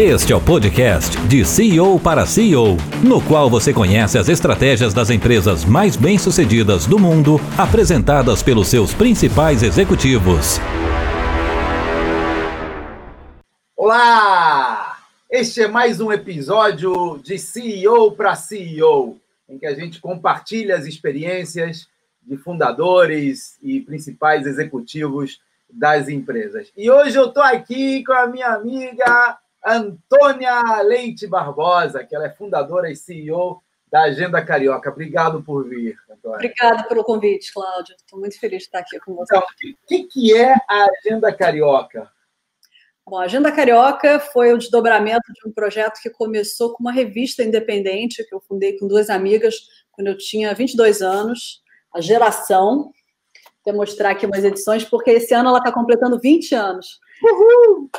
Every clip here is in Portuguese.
Este é o podcast de CEO para CEO, no qual você conhece as estratégias das empresas mais bem-sucedidas do mundo, apresentadas pelos seus principais executivos. Olá! Este é mais um episódio de CEO para CEO, em que a gente compartilha as experiências de fundadores e principais executivos das empresas. E hoje eu estou aqui com a minha amiga Antônia Leite Barbosa, que ela é fundadora e CEO da Agenda Carioca. Obrigado por vir, Antônia. Obrigada pelo convite, Cláudio. Estou muito feliz de estar aqui com você. Então, o que, que é a Agenda Carioca? Bom, a Agenda Carioca foi o desdobramento de um projeto que começou com uma revista independente que eu fundei com duas amigas quando eu tinha 22 anos, a Geração. Vou mostrar aqui umas edições, porque esse ano ela está completando 20 anos. Uhul!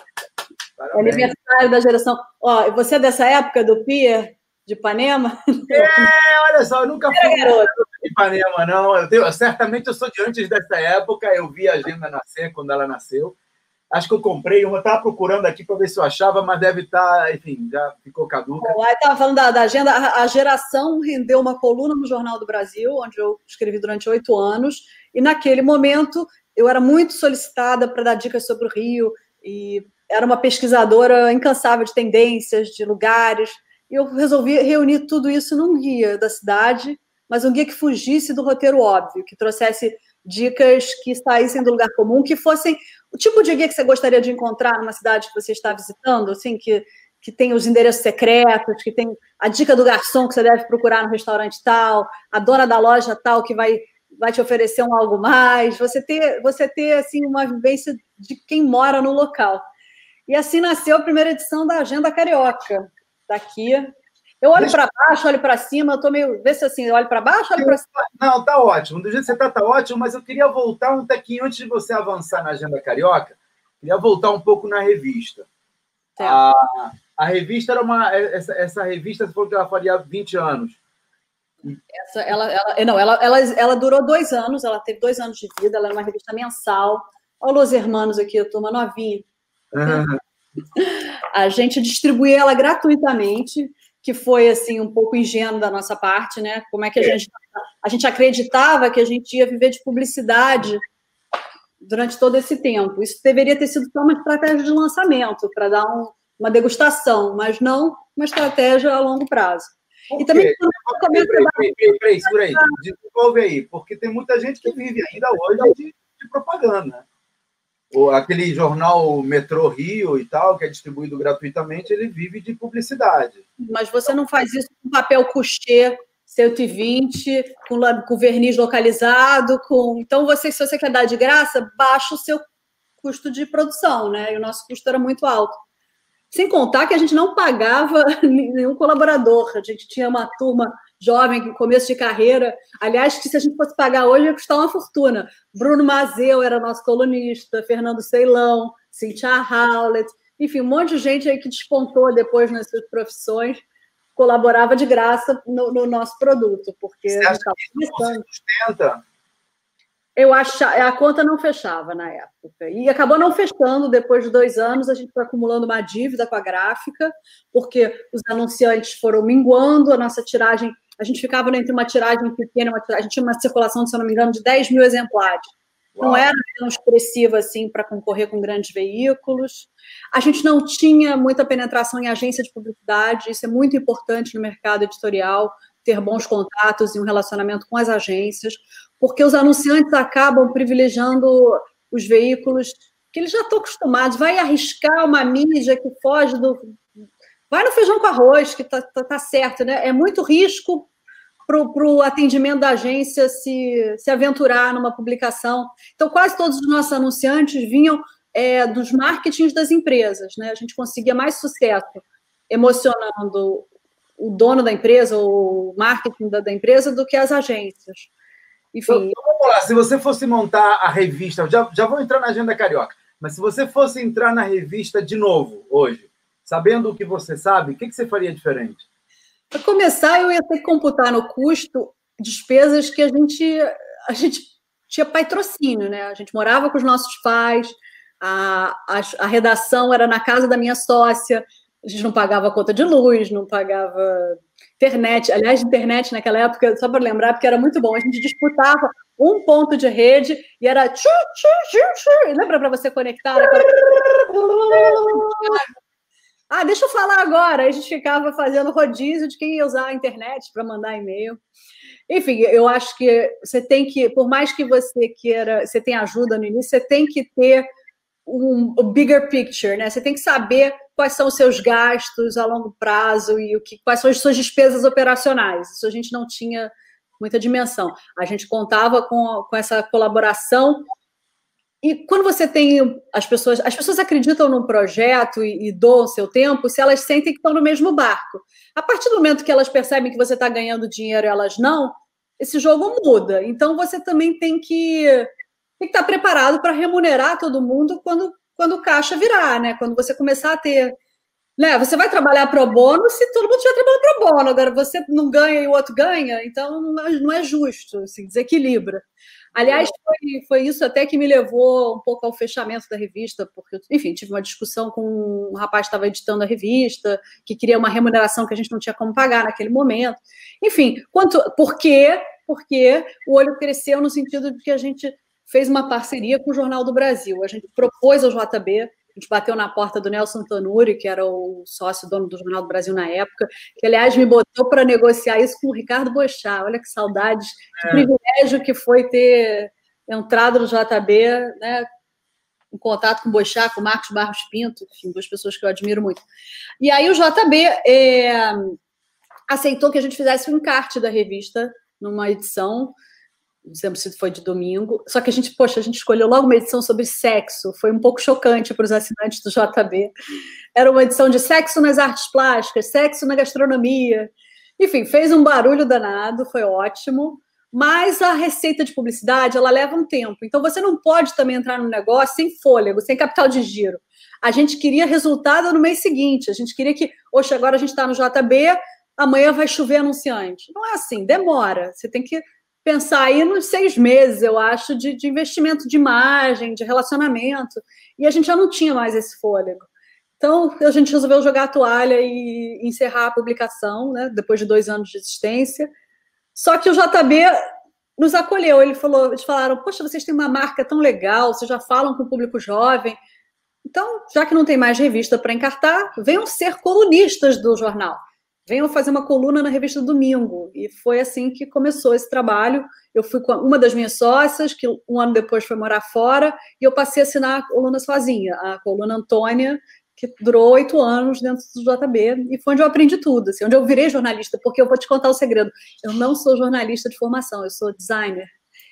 Parabéns. Aniversário da geração. Ó, você é dessa época do Pier de Ipanema? É, olha só, eu nunca fui de Ipanema, não. Eu tenho, certamente eu sou de antes dessa época, eu vi a agenda nascer quando ela nasceu. Acho que eu comprei uma, estava procurando aqui para ver se eu achava, mas deve estar, tá, enfim, já ficou caduca. Bom, aí estava falando da, da agenda, a, a, geração rendeu uma coluna no Jornal do Brasil, onde eu escrevi durante oito anos, e naquele momento eu era muito solicitada para dar dicas sobre o Rio, e era uma pesquisadora incansável de tendências, de lugares, e eu resolvi reunir tudo isso num guia da cidade, mas um guia que fugisse do roteiro óbvio, que trouxesse dicas que saíssem do lugar comum, que fossem o tipo de guia que você gostaria de encontrar numa cidade que você está visitando, assim, que, que tem os endereços secretos, que tem a dica do garçom que você deve procurar no restaurante tal, a dona da loja tal que vai vai te oferecer um algo mais, você ter, você ter assim uma vivência de quem mora no local. E assim nasceu a primeira edição da Agenda Carioca. Daqui. Eu olho para baixo, olho para cima, eu estou meio. Vê se assim, eu olho para baixo, olho para cima. Não, tá ótimo. Do jeito que você está, tá ótimo, mas eu queria voltar um tequinho antes de você avançar na Agenda Carioca. Queria voltar um pouco na revista. A, a, revista era uma. Essa, essa revista, falou que ela faria 20 anos. Essa, ela, ela, não, ela, ela, ela durou dois anos, ela teve dois anos de vida, ela é uma revista mensal. Olha os hermanos aqui, a turma novinha. A gente distribui ela gratuitamente, que foi assim um pouco ingênuo da nossa parte, né? Como é que a gente a gente acreditava que a gente ia viver de publicidade durante todo esse tempo. Isso deveria ter sido só uma estratégia de lançamento para dar um, uma degustação, mas não uma estratégia a longo prazo. E também peraí, desenvolve aí, porque tem muita gente que vive ainda hoje de, de propaganda aquele jornal Metrô Rio e tal, que é distribuído gratuitamente, ele vive de publicidade. Mas você não faz isso com papel couché 120, com, com verniz localizado, com. Então, você, se você quer dar de graça, baixa o seu custo de produção, né? E o nosso custo era muito alto. Sem contar que a gente não pagava nenhum colaborador, a gente tinha uma turma jovem, começo de carreira. Aliás, que se a gente fosse pagar hoje, ia custar uma fortuna. Bruno Mazeu era nosso colunista, Fernando Ceilão, Cynthia Howlett, enfim, um monte de gente aí que despontou depois nas suas profissões, colaborava de graça no, no nosso produto, porque Você acha sustenta eu acho a conta não fechava na época e acabou não fechando depois de dois anos a gente foi acumulando uma dívida com a gráfica porque os anunciantes foram minguando a nossa tiragem a gente ficava entre uma tiragem pequena uma tiragem, a gente tinha uma circulação se eu não me engano de 10 mil exemplares Uau. não era tão expressiva assim para concorrer com grandes veículos a gente não tinha muita penetração em agência de publicidade isso é muito importante no mercado editorial ter bons contatos e um relacionamento com as agências porque os anunciantes acabam privilegiando os veículos que eles já estão acostumados. Vai arriscar uma mídia que foge do. Vai no feijão com arroz, que está tá, tá certo, né? É muito risco para o atendimento da agência se, se aventurar numa publicação. Então, quase todos os nossos anunciantes vinham é, dos marketings das empresas, né? A gente conseguia mais sucesso emocionando o dono da empresa, o marketing da, da empresa, do que as agências. Enfim. Então, vamos lá, se você fosse montar a revista, já, já vou entrar na agenda carioca, mas se você fosse entrar na revista de novo hoje, sabendo o que você sabe, o que, que você faria diferente? Para começar, eu ia ter que computar no custo despesas que a gente, a gente tinha patrocínio, né? A gente morava com os nossos pais, a, a, a redação era na casa da minha sócia, A gente não pagava conta de luz, não pagava internet. Aliás, internet naquela época, só para lembrar, porque era muito bom, a gente disputava um ponto de rede e era tchu, tchu, tchu, tchu. Lembra para você conectar? Ah, deixa eu falar agora. A gente ficava fazendo rodízio de quem ia usar a internet para mandar e-mail. Enfim, eu acho que você tem que, por mais que você queira, você tenha ajuda no início, você tem que ter um, um bigger picture, né? Você tem que saber quais são os seus gastos a longo prazo e o que, quais são as suas despesas operacionais. Isso a gente não tinha muita dimensão. A gente contava com, com essa colaboração. E quando você tem as pessoas, as pessoas acreditam num projeto e, e doam seu tempo se elas sentem que estão no mesmo barco. A partir do momento que elas percebem que você está ganhando dinheiro e elas não, esse jogo muda. Então você também tem que, que estar preparado para remunerar todo mundo quando quando o caixa virar, né? Quando você começar a ter. Né? Você vai trabalhar pro bono se todo mundo estiver trabalhando pro bono. Agora, você não ganha e o outro ganha, então não é, é justo, assim, desequilibra. Aliás, foi, foi isso até que me levou um pouco ao fechamento da revista, porque, enfim, tive uma discussão com um rapaz que estava editando a revista, que queria uma remuneração que a gente não tinha como pagar naquele momento. Enfim, quanto, por quê? Porque o olho cresceu no sentido de que a gente fez uma parceria com o Jornal do Brasil. A gente propôs ao JB, gente bateu na porta do Nelson Tanuri, que era o sócio dono do Jornal do Brasil na época, que, aliás, me botou para negociar isso com o Ricardo Bochá. Olha que saudades, que é. privilégio que foi ter entrado no JB, né, em contato com o Boixá, com o Marcos Barros Pinto, enfim, duas pessoas que eu admiro muito. E aí o JB é, aceitou que a gente fizesse um encarte da revista numa edição lembro se foi de domingo. Só que a gente, poxa, a gente escolheu logo uma edição sobre sexo. Foi um pouco chocante para os assinantes do JB. Era uma edição de sexo nas artes plásticas, sexo na gastronomia. Enfim, fez um barulho danado, foi ótimo. Mas a receita de publicidade, ela leva um tempo. Então você não pode também entrar no negócio sem fôlego, sem capital de giro. A gente queria resultado no mês seguinte. A gente queria que, hoje agora a gente está no JB, amanhã vai chover anunciante. Não é assim, demora. Você tem que pensar aí nos seis meses, eu acho, de, de, investimento de imagem, de relacionamento, e a gente já não tinha mais esse fôlego. Então, a gente resolveu jogar a toalha e encerrar a publicação, né, depois de dois anos de existência. Só que o JB nos acolheu, ele falou, eles falaram, poxa, vocês têm uma marca tão legal, vocês já falam com o público jovem, então, já que não tem mais revista para encartar, venham ser colunistas do jornal venham fazer uma coluna na revista Domingo. E foi assim que começou esse trabalho. Eu fui com uma das minhas sócias, que um ano depois foi morar fora, e eu passei a assinar a coluna sozinha, a coluna Antônia, que durou oito anos dentro do JB, e foi onde eu aprendi tudo, assim, onde eu virei jornalista, porque eu vou te contar o segredo. Eu não sou jornalista de formação, eu sou designer.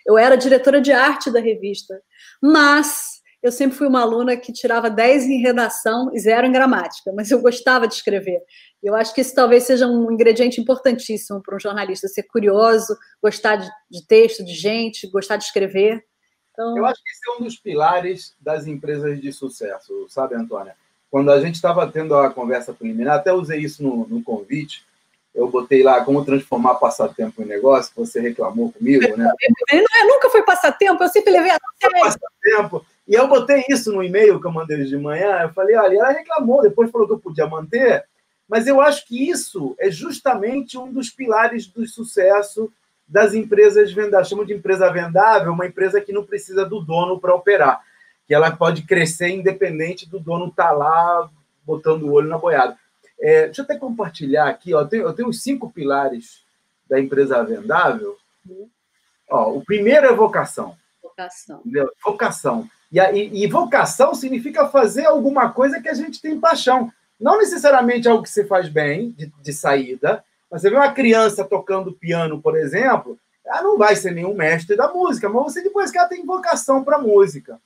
Eu era diretora de arte da revista, mas eu sempre fui uma aluna que tirava 10 em redação e zero em gramática, mas eu gostava de escrever. Eu acho que isso talvez seja um ingrediente importantíssimo para um jornalista, ser curioso, gostar de, de texto, de gente, gostar de escrever. Então... Eu acho que esse é um dos pilares das empresas de sucesso, sabe, Antônia? Quando a gente estava tendo a conversa preliminar, até usei isso no, no convite, eu botei lá como transformar passatempo em negócio, que você reclamou comigo, né? Ele não é, nunca foi passatempo, eu sempre levei a sério. Passatempo. E eu botei isso no e-mail que eu mandei de manhã, eu falei, olha, ela reclamou, depois falou que eu podia manter, mas eu acho que isso é justamente um dos pilares do sucesso das empresas vendáveis. Chamo de empresa vendável uma empresa que não precisa do dono para operar, que ela pode crescer independente do dono estar tá lá botando o olho na boiada. É, deixa eu até compartilhar aqui, ó, eu, tenho, eu tenho os cinco pilares da empresa vendável. Ó, o primeiro é vocação. Vocação. Entendeu? Vocação. E, e, e vocação significa fazer alguma coisa que a gente tem paixão. Não necessariamente algo que você faz bem, de, de saída, mas você vê uma criança tocando piano, por exemplo, ela não vai ser nenhum mestre da música, mas você depois que ela tem vocação para música.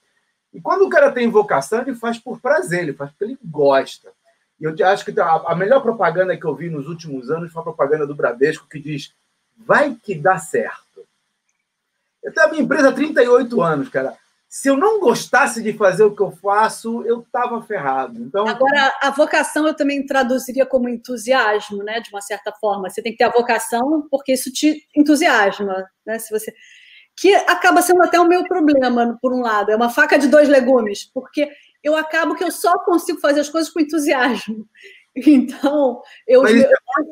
E quando o cara tem vocação, ele faz por prazer, ele faz porque ele gosta. E eu acho que a melhor propaganda que eu vi nos últimos anos foi a propaganda do Bradesco que diz: vai que dá certo. Eu tenho a minha empresa há 38 anos, cara se eu não gostasse de fazer o que eu faço, eu estava ferrado. Então, Agora, a vocação eu também traduziria como entusiasmo, né? De uma certa forma. Você tem que ter a vocação porque isso te entusiasma, né? Se você que acaba sendo até o meu problema, por um lado, é uma faca de dois legumes, porque eu acabo que eu só consigo fazer as coisas com entusiasmo. Então, eu, eu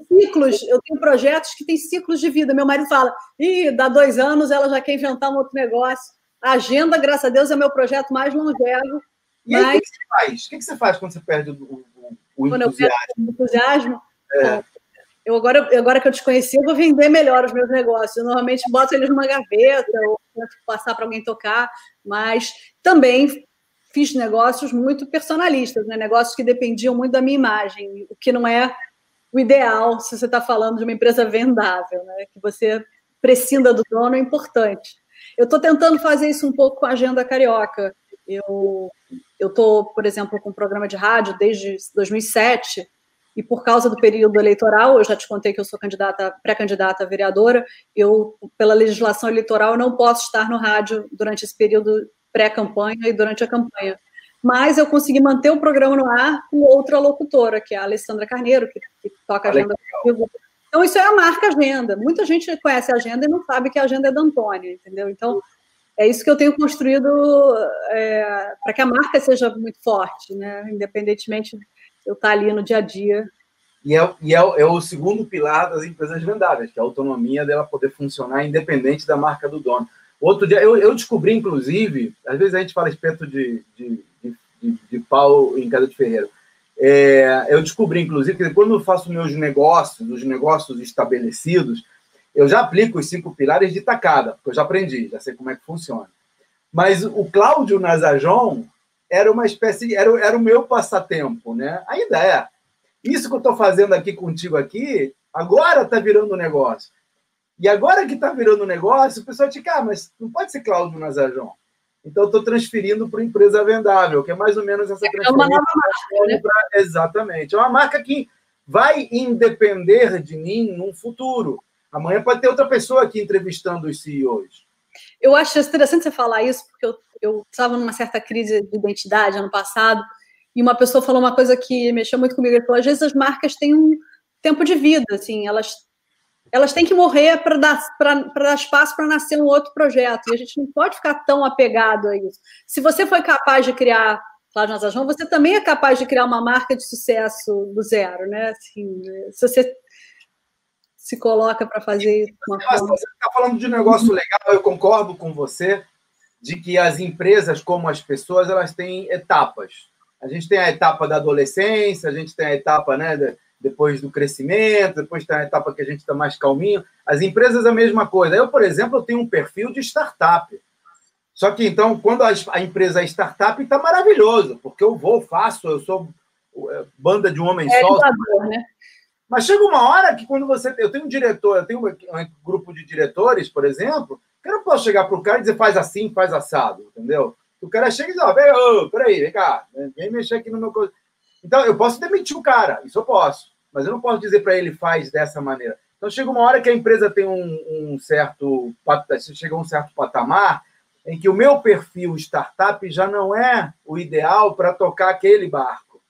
tenho ciclos, eu tenho projetos que têm ciclos de vida. Meu marido fala, ih, dá dois anos, ela já quer inventar um outro negócio. A agenda, graças a Deus, é meu projeto mais longevo. E mas... aí, o que você faz? O que você faz quando você perde o, o, o quando entusiasmo? Eu o entusiasmo? É. Eu agora, agora que eu te conheci, eu vou vender melhor os meus negócios. Eu normalmente boto eles numa gaveta ou passar para alguém tocar, mas também fiz negócios muito personalistas, né? negócios que dependiam muito da minha imagem, o que não é o ideal se você está falando de uma empresa vendável, né? que você prescinda do dono é importante. Eu estou tentando fazer isso um pouco com a agenda carioca. Eu estou, por exemplo, com um programa de rádio desde 2007 e por causa do período eleitoral, eu já te contei que eu sou candidata, pré-candidata a vereadora, eu, pela legislação eleitoral, não posso estar no rádio durante esse período pré-campanha e durante a campanha. Mas eu consegui manter o programa no ar com outra locutora, que é a Alessandra Carneiro, que, que toca a agenda. Então, isso é a marca agenda. Muita gente conhece a agenda e não sabe que a agenda é da Antônia, entendeu? Então, é isso que eu tenho construído é, para que a marca seja muito forte, né? Independentemente de eu estar ali no dia a dia. E, é, e é, é o segundo pilar das empresas vendáveis, que é a autonomia dela poder funcionar independente da marca do dono. Outro dia, eu, eu descobri, inclusive, às vezes a gente fala espeto de, de, de, de pau em casa de ferreiro. É, eu descobri, inclusive, que quando eu faço meus negócios, os negócios estabelecidos, eu já aplico os cinco pilares de tacada, porque eu já aprendi, já sei como é que funciona. Mas o Cláudio Nazajon era uma espécie, era, era o meu passatempo, né? Ainda é. Isso que eu estou fazendo aqui contigo aqui, agora está virando negócio. E agora que está virando negócio, o pessoal te ah, mas não pode ser Cláudio Nazajon. Então, estou transferindo para empresa vendável, que é mais ou menos essa transferência. É uma nova marca, né? pra... Exatamente. É uma marca que vai independer de mim num futuro. Amanhã pode ter outra pessoa aqui entrevistando os CEOs. Eu acho interessante você falar isso, porque eu, eu estava numa certa crise de identidade ano passado, e uma pessoa falou uma coisa que mexeu muito comigo. Ele falou: às vezes as marcas têm um tempo de vida, assim, elas elas têm que morrer para dar, dar espaço para nascer um outro projeto. E a gente não pode ficar tão apegado a isso. Se você foi capaz de criar Cláudio Nazajão, você também é capaz de criar uma marca de sucesso do zero, né? Assim, se você se coloca para fazer isso. Você está falando de um negócio legal, eu concordo com você de que as empresas, como as pessoas, elas têm etapas. A gente tem a etapa da adolescência, a gente tem a etapa né, depois do crescimento, depois tem a etapa que a gente está mais calminho. As empresas a mesma coisa. Eu, por exemplo, eu tenho um perfil de startup. Só que então, quando a, empresa é startup, está maravilhoso, porque eu vou, faço, eu sou é, banda de um homem é só. Né? Mas chega uma hora que quando você. Eu tenho um diretor, eu tenho um, um grupo de diretores, por exemplo, que eu não posso chegar para o cara e dizer faz assim, faz assado, entendeu? O cara chega e diz, ó, oh, peraí, vem cá, vem mexer aqui no meu. Então, eu posso demitir o cara, isso eu posso, mas eu não posso dizer para ele faz dessa maneira. Então, chega uma hora que a empresa tem um, um certo. chega a um certo patamar em que o meu perfil startup já não é o ideal para tocar aquele barco.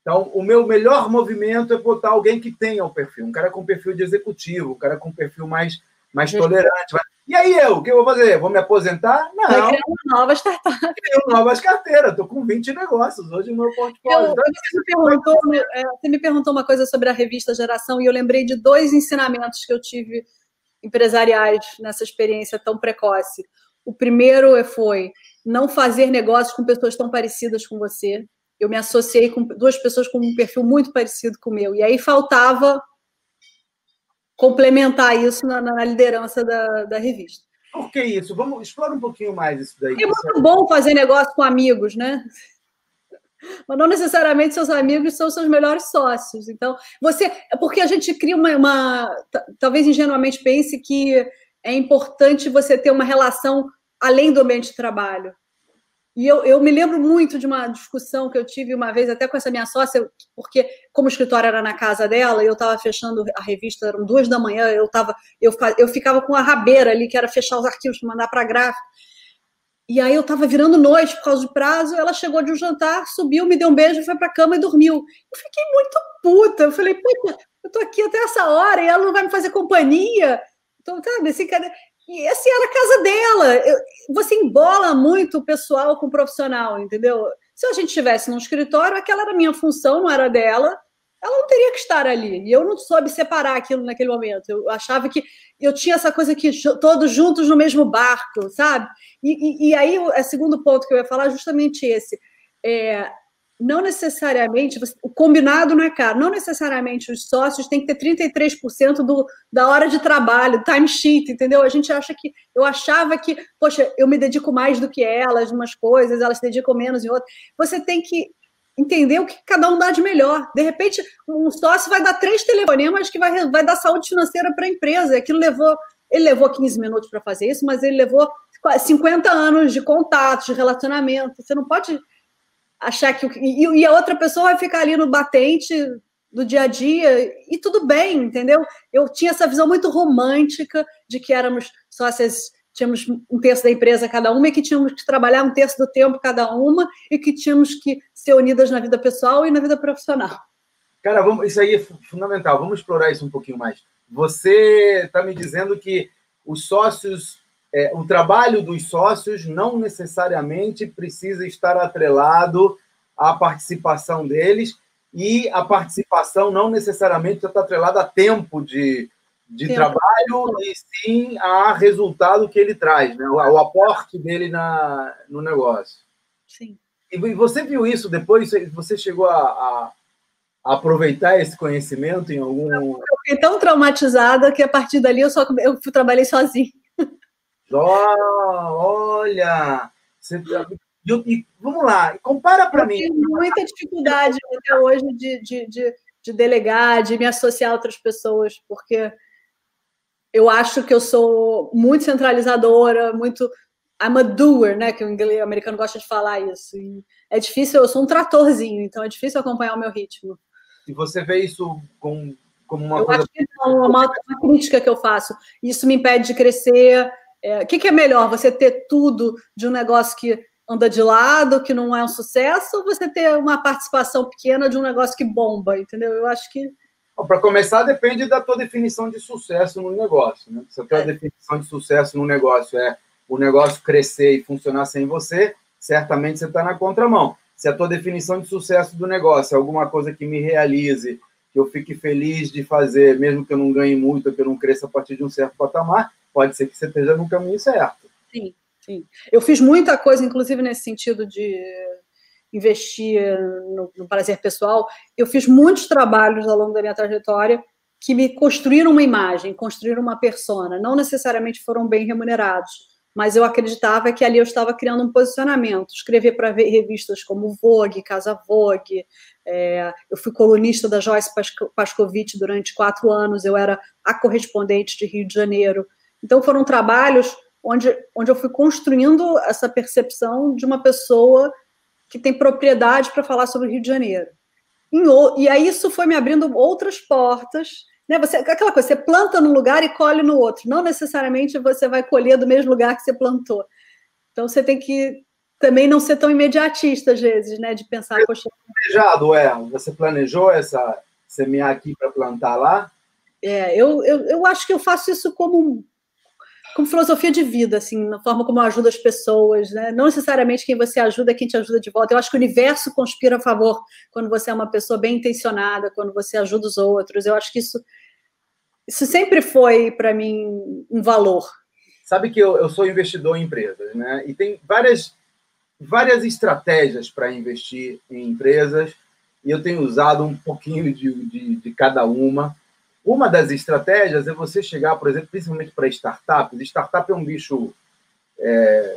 Então, o meu melhor movimento é botar alguém que tenha o perfil, um cara com perfil de executivo, um cara com perfil mais, mais tolerante, e aí eu, o que eu vou fazer? Vou me aposentar? Não. Vai criar novas startups. Criar novas carteiras. Estou com 20 negócios hoje no meu portfólio. Eu, você, me perguntou, é, você me perguntou uma coisa sobre a revista Geração e eu lembrei de dois ensinamentos que eu tive empresariais nessa experiência tão precoce. O primeiro foi não fazer negócios com pessoas tão parecidas com você. Eu me associei com duas pessoas com um perfil muito parecido com o meu. E aí faltava complementar isso na, na liderança da, da, revista. Por que isso? Vamos explorar um pouquinho mais isso daí. É muito bom fazer negócio com amigos, né? Mas não necessariamente seus amigos são seus melhores sócios. Então, você. É porque a gente cria uma, uma. Talvez ingenuamente pense que é importante você ter uma relação além do ambiente de trabalho. E eu, eu me lembro muito de uma discussão que eu tive uma vez, até com essa minha sócia, porque como o escritório era na casa dela, eu estava fechando a revista, eram duas da manhã, eu, tava, eu, eu ficava com a rabeira ali, que era fechar os arquivos para mandar para a gráfica. E aí eu estava virando noite por causa do prazo, ela chegou de um jantar, subiu, me deu um beijo, foi para a cama e dormiu. Eu fiquei muito puta, eu falei, puta, eu tô aqui até essa hora e ela não vai me fazer companhia. Então, sabe, assim? E assim era a casa dela. Eu, você embola muito o pessoal com o profissional, entendeu? Se a gente estivesse num escritório, aquela era a minha função, não era dela. ela não teria que estar ali. E eu não soube separar aquilo naquele momento. Eu achava que eu tinha essa coisa que todos juntos no mesmo barco, sabe? E, e, e aí, o segundo ponto que eu ia falar é justamente esse. É, não necessariamente, o combinado não é caro, não necessariamente os sócios têm que ter 33% do, da hora de trabalho, timesheet, entendeu? A gente acha que, eu achava que, poxa, eu me dedico mais do que elas em umas coisas, elas se dedicam menos em outras. Você tem que entender o que cada um dá de melhor. De repente, um sócio vai dar três telefonemas que vai, vai dar saúde financeira para a empresa. Aquilo levou, ele levou 15 minutos para fazer isso, mas ele levou 50 anos de contato, de relacionamento. Você não pode achar que. E, e a outra pessoa vai ficar ali no batente do dia a dia, e tudo bem, entendeu? Eu tinha essa visão muito romântica de que éramos sócias tínhamos um terço da empresa cada uma e que tínhamos que trabalhar um terço do tempo cada uma e que tínhamos que ser unidas na vida pessoal e na vida profissional. Cara, vamos, isso aí é fundamental. Vamos explorar isso um pouquinho mais. Você está me dizendo que os sócios, é, o trabalho dos sócios não necessariamente precisa estar atrelado à participação deles e a participação não necessariamente está atrelada a tempo de, de trabalho e sim a resultado que ele traz, né? o, o aporte dele na, no negócio. Sim. E, e você viu isso depois? Você chegou a, a, aproveitar esse conhecimento em algum. Eu fiquei tão traumatizada que a partir dali eu só eu trabalhei sozinho. Oh, olha! Você, e, vamos lá, compara para mim. Tenho muita dificuldade até hoje de, de, de, de delegar, de me associar a outras pessoas, porque eu acho que eu sou muito centralizadora, muito I'm a doer, né? Que o inglês o americano gosta de falar isso. E é difícil, eu sou um tratorzinho, então é difícil acompanhar o meu ritmo. E você vê isso com, como uma eu coisa. Acho que não, é uma, uma crítica que eu faço. Isso me impede de crescer. É, o que, que é melhor? Você ter tudo de um negócio que anda de lado, que não é um sucesso, ou você ter uma participação pequena de um negócio que bomba, entendeu? Eu acho que para começar, depende da tua definição de sucesso no negócio. Né? Se a tua é. definição de sucesso no negócio é o negócio crescer e funcionar sem você, certamente você está na contramão. Se a tua definição de sucesso do negócio é alguma coisa que me realize, que eu fique feliz de fazer, mesmo que eu não ganhe muito, que eu não cresça a partir de um certo patamar, pode ser que você esteja no caminho certo. Sim, sim. Eu fiz muita coisa, inclusive nesse sentido de investir no, no prazer pessoal, eu fiz muitos trabalhos ao longo da minha trajetória que me construíram uma imagem, construíram uma persona. Não necessariamente foram bem remunerados, mas eu acreditava que ali eu estava criando um posicionamento. Escrever para revistas como Vogue, Casa Vogue. É, eu fui colunista da Joyce Pascovitch durante quatro anos. Eu era a correspondente de Rio de Janeiro. Então foram trabalhos onde, onde eu fui construindo essa percepção de uma pessoa que tem propriedade para falar sobre o Rio de Janeiro. e aí isso foi me abrindo outras portas. Né? Você, aquela coisa, você planta num lugar e colhe no outro. Não necessariamente você vai colher do mesmo lugar que você plantou. Então você tem que também não ser tão imediatista, às vezes, né? De pensar, poxa. Planejado, é. Você planejou essa semear aqui para plantar lá? É, eu, eu, eu acho que eu faço isso como como filosofia de vida, assim, na forma como eu ajudo as pessoas, né? Não necessariamente quem você ajuda é quem te ajuda de volta. Eu acho que o universo conspira a favor quando você é uma pessoa bem intencionada, quando você ajuda os outros. Eu acho que isso, isso sempre foi, para mim, um valor. Sabe que eu, eu sou investidor em empresas, né? E tem várias, várias estratégias para investir em empresas, e eu tenho usado um pouquinho de, de, de cada uma. Uma das estratégias é você chegar, por exemplo, principalmente para startups. Startup é um bicho é,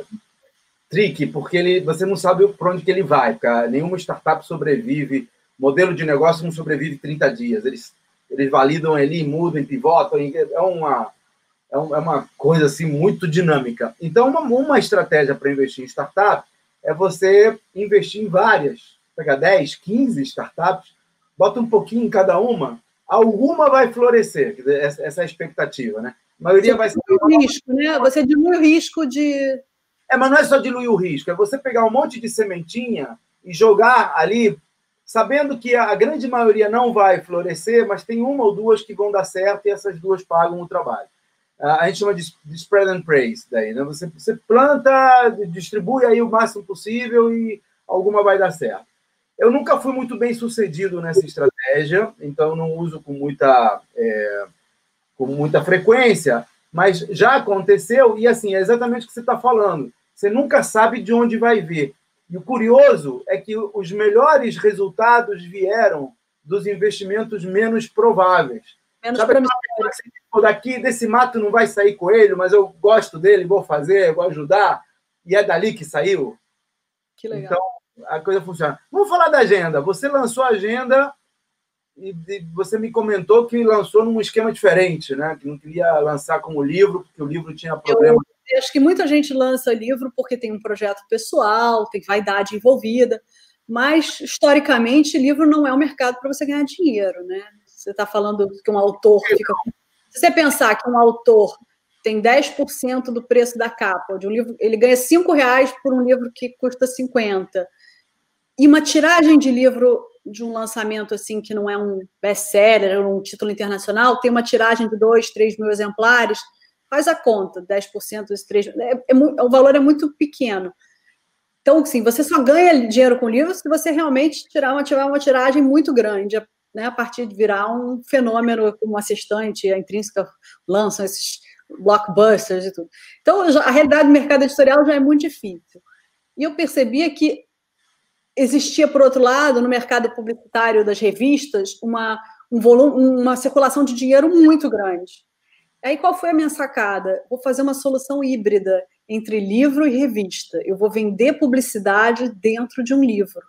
tricky, porque ele, você não sabe para onde que ele vai. Cara. Nenhuma startup sobrevive, modelo de negócio não sobrevive 30 dias. Eles, eles validam ali, mudam, pivotam. É uma, é, é uma coisa assim muito dinâmica. Então, uma, uma estratégia para investir em startup é você investir em várias. Pegar 10, 15 startups, bota um pouquinho em cada uma alguma vai florescer, essa, é a expectativa, né? A maioria você vai ser. O risco, né? Você dilui o risco de. É, mas não é só diluir o risco, é você pegar um monte de sementinha e jogar ali, sabendo que a grande maioria não vai florescer, mas tem uma ou duas que vão dar certo e essas duas pagam o trabalho. A gente chama de, spread and praise daí, né? Você, você planta, distribui aí o máximo possível e alguma vai dar certo. Eu nunca fui muito bem sucedido nessa estratégia então não uso com muita, é, com muita frequência, mas já aconteceu, e assim, é exatamente o que você está falando. Você nunca sabe de onde vai vir. E o curioso é que os melhores resultados vieram dos investimentos menos prováveis. Menos Sabe, daqui desse mato não vai sair coelho, mas eu gosto dele, vou fazer, vou ajudar. E é dali que saiu. Que legal. Então, a coisa funciona. Vamos falar da agenda. Você lançou a agenda e você me comentou que lançou num esquema diferente, né? Que não queria lançar como livro, porque o livro tinha problema. Eu acho que muita gente lança livro porque tem um projeto pessoal, tem vaidade envolvida, mas historicamente livro não é um mercado para você ganhar dinheiro, né? Você está falando que um autor fica. Se você pensar que um autor tem 10% do preço da capa de um livro, ele ganha 5 reais por um livro que custa 50. E uma tiragem de livro de um lançamento assim que não é um best-seller, um título internacional, tem uma tiragem de 2, 3 mil exemplares, faz a conta, 10% dos 3 é, é, o valor é muito pequeno. Então, sim, você só ganha dinheiro com livro se você realmente tirar uma, tiver uma tiragem muito grande, né, a partir de virar um fenômeno como assistente, a intrínseca lançam esses blockbusters e tudo. Então, a realidade do mercado editorial já é muito difícil. E eu percebia que existia, por outro lado, no mercado publicitário das revistas, uma, um volume, uma circulação de dinheiro muito grande. Aí qual foi a minha sacada? Vou fazer uma solução híbrida entre livro e revista. Eu vou vender publicidade dentro de um livro.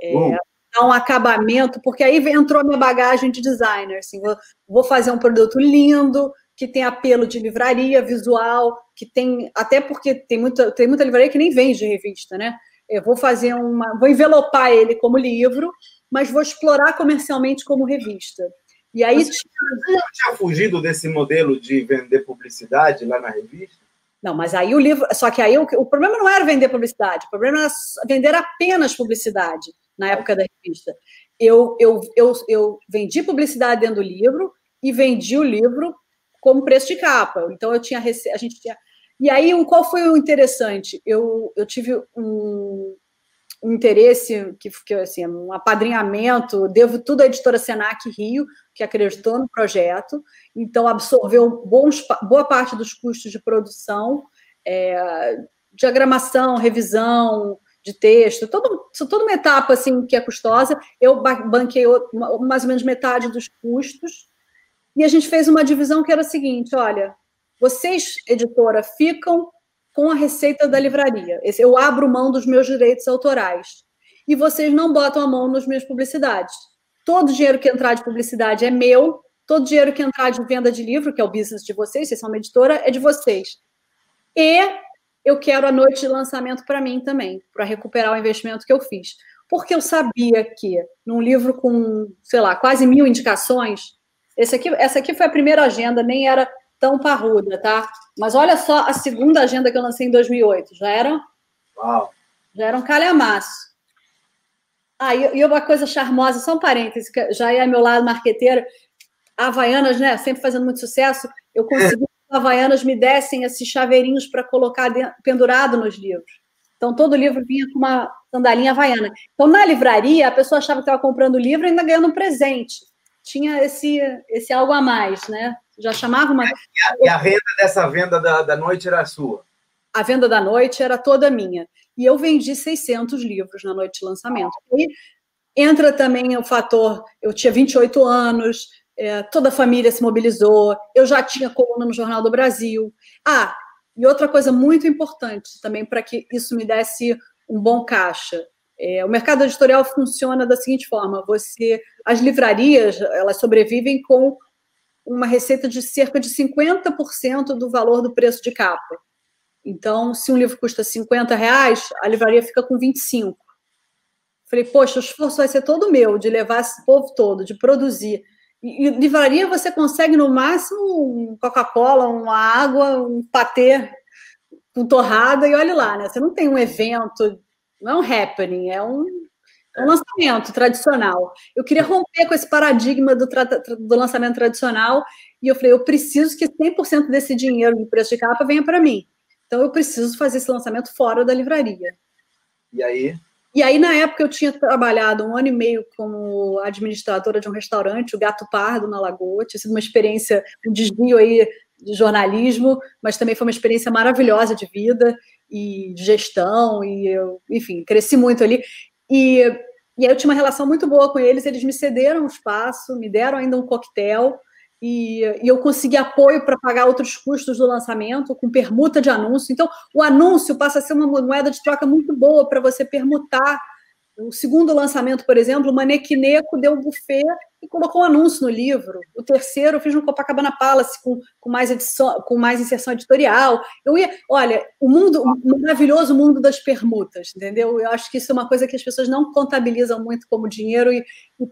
É, dar um acabamento, porque aí entrou a minha bagagem de designer. Assim, vou, vou fazer um produto lindo, que tem apelo de livraria visual, que tem até porque tem muita, tem muita livraria que nem vende revista, né? Eu vou fazer uma, vou envelopar ele como livro, mas vou explorar comercialmente como revista. E aí Você tinha... tinha fugido desse modelo de vender publicidade lá na revista? Não, mas aí o livro. Só que aí o, o problema não era vender publicidade, o problema era vender apenas publicidade na época da revista. Eu, eu, eu, eu vendi publicidade dentro do livro e vendi o livro como preço de capa. Então eu tinha a gente tinha. E aí, qual foi o interessante? Eu, eu tive um, um interesse, que, que assim, um apadrinhamento, devo tudo à editora Senac Rio, que acreditou no projeto, então absorveu bons, boa parte dos custos de produção, é, diagramação, revisão de texto, todo, toda uma etapa assim que é custosa. Eu banquei mais ou menos metade dos custos, e a gente fez uma divisão que era a seguinte: olha, vocês, editora, ficam com a receita da livraria. Eu abro mão dos meus direitos autorais. E vocês não botam a mão nas minhas publicidades. Todo dinheiro que entrar de publicidade é meu, todo dinheiro que entrar de venda de livro, que é o business de vocês, vocês são uma editora, é de vocês. E eu quero a noite de lançamento para mim também, para recuperar o investimento que eu fiz. Porque eu sabia que num livro com, sei lá, quase mil indicações, esse aqui, essa aqui foi a primeira agenda, nem era tão parruda, tá? Mas olha só a segunda agenda que eu lancei em 2008. Já eram? Uau! Já eram calhamaço. Ah, e, e uma coisa charmosa, só um parêntese, que já é meu lado marqueteiro. Havaianas, né? Sempre fazendo muito sucesso. Eu consegui que Havaianas me dessem esses chaveirinhos para colocar dentro, pendurado nos livros. Então, todo livro vinha com uma sandalinha havaiana. Então, na livraria, a pessoa achava que estava comprando o livro e ainda ganhando um presente. Tinha esse, esse algo a mais, né? Já chamava uma. E a, e a renda dessa venda da, da noite era sua? A venda da noite era toda minha. E eu vendi 600 livros na noite de lançamento. E entra também o fator: eu tinha 28 anos, é, toda a família se mobilizou, eu já tinha coluna no Jornal do Brasil. Ah, e outra coisa muito importante também para que isso me desse um bom caixa. É, o mercado editorial funciona da seguinte forma: você, as livrarias, elas sobrevivem com uma receita de cerca de 50% do valor do preço de capa. Então, se um livro custa 50 reais, a livraria fica com 25. Falei, poxa, o esforço vai ser todo meu de levar esse povo todo, de produzir. E, e livraria você consegue no máximo um Coca-Cola, uma água, um patê com torrada e olhe lá, né? Você não tem um evento, não é um happening, é um um lançamento tradicional. Eu queria romper com esse paradigma do, do lançamento tradicional e eu falei, eu preciso que 100% desse dinheiro de preço de capa venha para mim. Então eu preciso fazer esse lançamento fora da livraria. E aí? E aí, na época, eu tinha trabalhado um ano e meio como administradora de um restaurante, o Gato Pardo, na Lagoa. Tinha sido uma experiência, um desvio aí de jornalismo, mas também foi uma experiência maravilhosa de vida e de gestão, e eu, enfim, cresci muito ali. E, e aí eu tinha uma relação muito boa com eles, eles me cederam um espaço, me deram ainda um coquetel, e, e, eu consegui apoio para pagar outros custos do lançamento, com permuta de anúncio. Então, o anúncio passa a ser uma moeda de troca muito boa para você permutar. O segundo lançamento, por exemplo, o Manequineco deu um buffet e colocou um anúncio no livro. O terceiro eu fiz no Copacabana Palace com, com, mais, edição, com mais inserção editorial. Eu ia, olha, o mundo, o maravilhoso mundo das permutas, entendeu? Eu acho que isso é uma coisa que as pessoas não contabilizam muito como dinheiro e,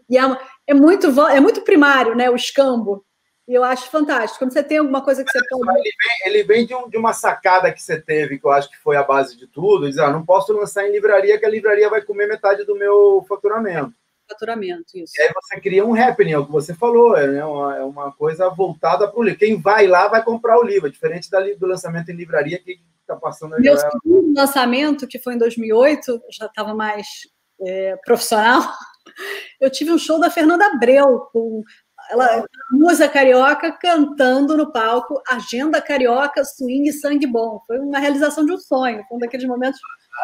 e é, é, muito, é muito primário, né? O escambo. E eu acho fantástico. Quando você tem alguma coisa que você pode. Ele vem, ele vem de, um, de, uma sacada que você teve, que eu acho que foi a base de tudo. Diz, ah, não posso lançar em livraria, que a livraria vai comer metade do meu faturamento. Faturamento, isso. E aí você cria um happening, é o que você falou, é, né? uma, é uma coisa voltada para o livro. Quem vai lá vai comprar o livro, é diferente da, do lançamento em livraria que está passando. Meu segundo lançamento, que foi em 2008, já estava mais é, profissional, eu tive um show da Fernanda Abreu com ela musa carioca cantando no palco, agenda carioca, swing sangue bom. Foi uma realização de um sonho, foi um daqueles momentos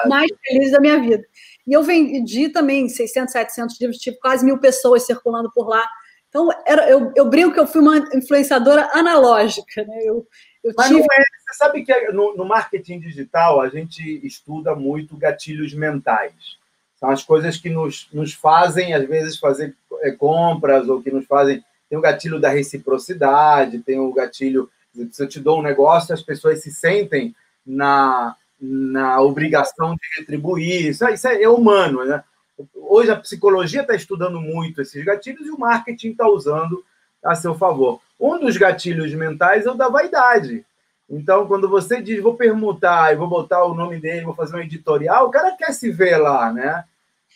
mais felizes da minha vida. E eu vendi também 600, 700 livros, tive quase mil pessoas circulando por lá. Então, era, eu, eu brinco que eu fui uma influenciadora analógica, né? Eu, eu Mas tive... não é, você sabe que no, no marketing digital a gente estuda muito gatilhos mentais. São as coisas que nos, nos fazem, às vezes, fazer é, compras ou que nos fazem tem o gatilho da reciprocidade, tem o gatilho, se eu te dou um negócio, as pessoas se sentem na, na obrigação de retribuir. Isso, isso é, é humano, né? Hoje a psicologia está estudando muito esses gatilhos e o marketing está usando a seu favor. Um dos gatilhos mentais é o da vaidade. Então, quando você diz, vou permutar e vou botar o nome dele, vou fazer um editorial, o cara quer se ver lá, né?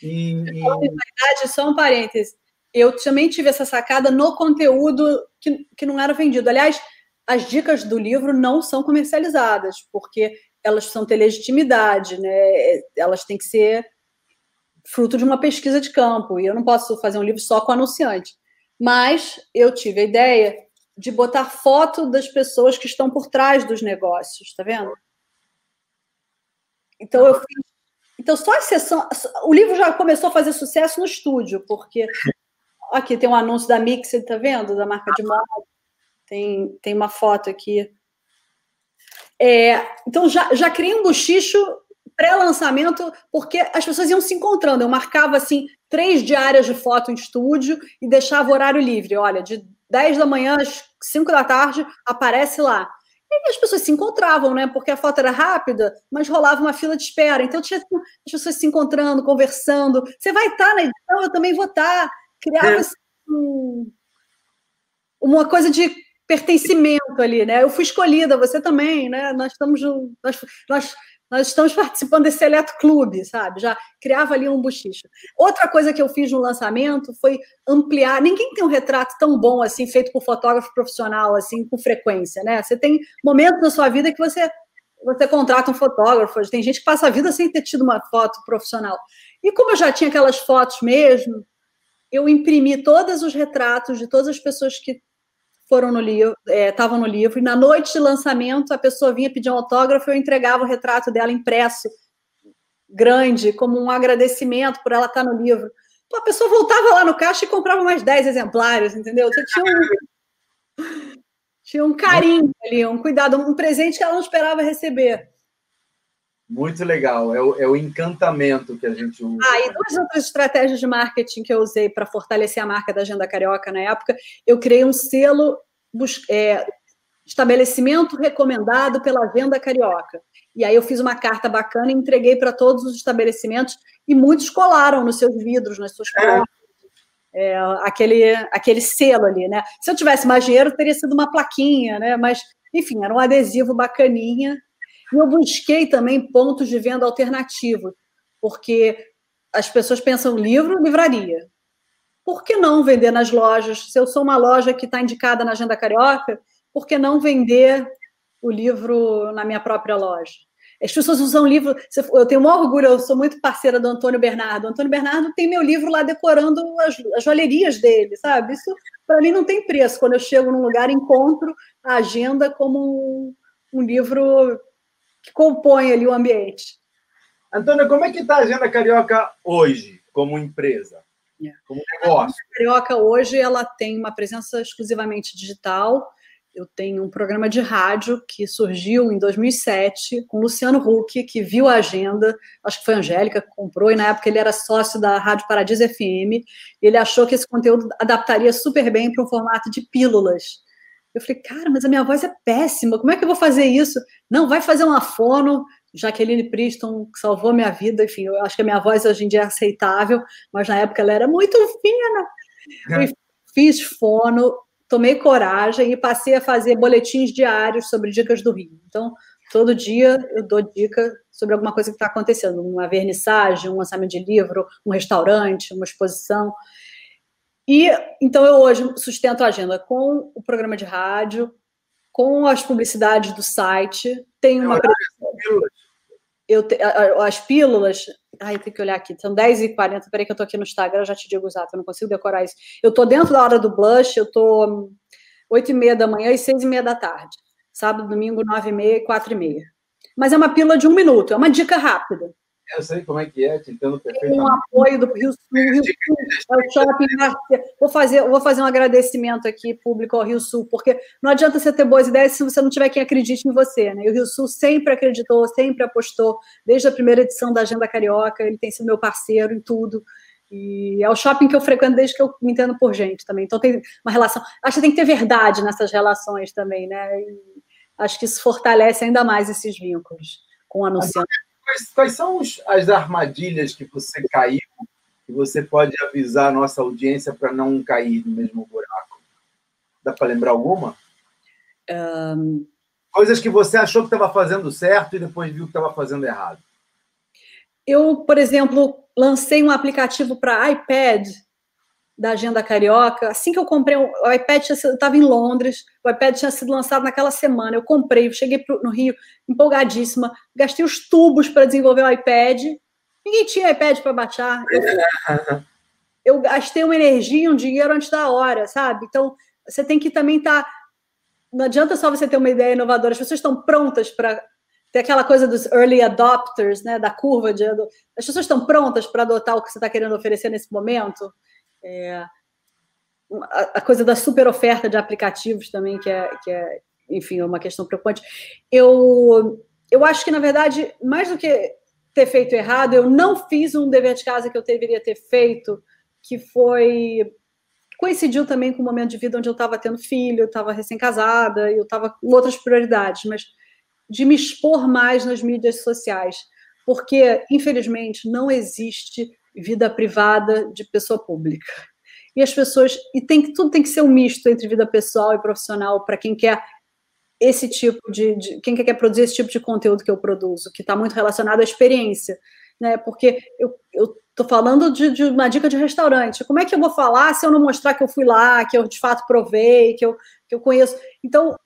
E, e... Vaidade, só um parêntese eu também tive essa sacada no conteúdo que, que não era vendido. Aliás, as dicas do livro não são comercializadas, porque elas são ter legitimidade, né? Elas têm que ser fruto de uma pesquisa de campo, e eu não posso fazer um livro só com anunciante. Mas eu tive a ideia de botar foto das pessoas que estão por trás dos negócios, tá vendo? Então eu fiz então, só a sessão. O livro já começou a fazer sucesso no estúdio, porque Aqui tem um anúncio da Mixed, tá vendo? Da marca de moda. Tem, tem uma foto aqui. É, então, já, já criei um bochicho pré-lançamento, porque as pessoas iam se encontrando. Eu marcava, assim, três diárias de foto em estúdio e deixava o horário livre. Olha, de 10 da manhã às 5 da tarde, aparece lá. E as pessoas se encontravam, né? Porque a foto era rápida, mas rolava uma fila de espera. Então tinha as pessoas se encontrando, conversando. Você vai estar na edição, eu também vou estar criava é. assim, uma coisa de pertencimento ali, né? Eu fui escolhida, você também, né? Nós estamos nós, nós, nós estamos participando desse seleto clube, sabe? Já criava ali um bochicho. Outra coisa que eu fiz no lançamento foi ampliar. Ninguém tem um retrato tão bom assim, feito por fotógrafo profissional, assim, com frequência, né? Você tem momentos na sua vida que você você contrata um fotógrafo. Tem gente que passa a vida sem ter tido uma foto profissional. E como eu já tinha aquelas fotos mesmo, eu imprimi todos os retratos de todas as pessoas que foram no livro, estavam é, no livro, e na noite de lançamento a pessoa vinha pedir um autógrafo, eu entregava o retrato dela impresso, grande, como um agradecimento por ela estar no livro. Pô, a pessoa voltava lá no caixa e comprava mais 10 exemplares, entendeu? Você tinha um, tinha um carinho ali, um cuidado, um presente que ela não esperava receber. Muito legal, é o, é o encantamento que a gente usa. Ah, e duas outras estratégias de marketing que eu usei para fortalecer a marca da Agenda Carioca na época, eu criei um selo é, estabelecimento recomendado pela Agenda Carioca. E aí eu fiz uma carta bacana e entreguei para todos os estabelecimentos e muitos colaram nos seus vidros, nas suas portas. É. É, aquele, aquele selo ali, né? Se eu tivesse mais dinheiro, teria sido uma plaquinha, né? Mas, enfim, era um adesivo bacaninha e eu busquei também pontos de venda alternativos, porque as pessoas pensam livro, livraria. Por que não vender nas lojas? Se eu sou uma loja que está indicada na Agenda Carioca, por que não vender o livro na minha própria loja? As pessoas usam livro. Eu tenho um orgulho, eu sou muito parceira do Antônio Bernardo. O Antônio Bernardo tem meu livro lá decorando as, as joalherias dele, sabe? Isso para mim não tem preço. Quando eu chego num lugar, encontro a agenda como um, um livro que compõe ali o ambiente. Antônia, como é que está a Agenda Carioca hoje, como empresa, é. como negócio? A Agenda Carioca hoje ela tem uma presença exclusivamente digital. Eu tenho um programa de rádio que surgiu em 2007 com Luciano Huck, que viu a agenda, acho que foi a Angélica que comprou, e na época ele era sócio da Rádio Paradiso FM. ele achou que esse conteúdo adaptaria super bem para um formato de pílulas. Eu falei, cara, mas a minha voz é péssima, como é que eu vou fazer isso? Não, vai fazer uma fono, Jaqueline Priston salvou minha vida, enfim, eu acho que a minha voz hoje em dia é aceitável, mas na época ela era muito fina. Eu fiz fono, tomei coragem e passei a fazer boletins diários sobre dicas do Rio. Então, todo dia eu dou dica sobre alguma coisa que está acontecendo, uma vernissagem, um lançamento de livro, um restaurante, uma exposição. E então eu hoje sustento a agenda com o programa de rádio, com as publicidades do site, tem uma. Eu te, as pílulas. Ai, tem que olhar aqui. São 10h40. Peraí, que eu tô aqui no Instagram, já te digo exato, eu não consigo decorar isso. Eu tô dentro da hora do blush, eu tô 8h30 da manhã e 6h30 da tarde. Sábado, domingo, 9h30 e 4h30. Mas é uma pílula de um minuto, é uma dica rápida. Eu sei como é que é, te entendo perfeitamente. Tem um apoio do Rio Sul, Rio Sul é o shopping Vou fazer, vou fazer um agradecimento aqui público ao Rio Sul, porque não adianta você ter boas ideias se você não tiver quem acredite em você, né? E o Rio Sul sempre acreditou, sempre apostou, desde a primeira edição da Agenda Carioca, ele tem sido meu parceiro em tudo. E é o shopping que eu frequento desde que eu me entendo por gente também. Então tem uma relação. Acho que tem que ter verdade nessas relações também, né? E acho que isso fortalece ainda mais esses vínculos com o anunciante quais, quais são os, as armadilhas que você caiu que você pode avisar a nossa audiência para não cair no mesmo buraco? Dá para lembrar alguma? Um... Coisas que você achou que estava fazendo certo e depois viu que estava fazendo errado. Eu, por exemplo, lancei um aplicativo para iPad da Agenda Carioca. Assim que eu comprei, o iPad estava em Londres, o iPad tinha sido lançado naquela semana. Eu comprei, cheguei pro, no Rio empolgadíssima, gastei os tubos para desenvolver o iPad. Ninguém tinha iPad para baixar. Eu, eu, gastei uma energia, um dinheiro antes da hora, sabe? Então, você tem que também estar. Tá, não adianta só você ter uma ideia inovadora, as pessoas estão prontas para ter aquela coisa dos early adopters, né, da curva de. As pessoas estão prontas para adotar o que você está querendo oferecer nesse momento. É, a, coisa da super oferta de aplicativos também, que é, que é enfim, é uma questão preocupante. Eu, eu acho que, na verdade, mais do que ter feito errado, eu não fiz um dever de casa que eu deveria ter feito, que foi. Coincidiu também com o momento de vida onde eu estava tendo filho, eu estava recém-casada, eu estava com outras prioridades, mas de me expor mais nas mídias sociais, porque, infelizmente, não existe vida privada de pessoa pública. E as pessoas e tem tudo tem que ser um misto entre vida pessoal e profissional para quem quer esse tipo de, de, quem quer produzir esse tipo de conteúdo que eu produzo, que está muito relacionado à experiência, né? Porque eu, eu tô falando de, de, uma dica de restaurante. Como é que eu vou falar se eu não mostrar que eu fui lá, que eu de fato provei, que eu, que eu conheço? Então,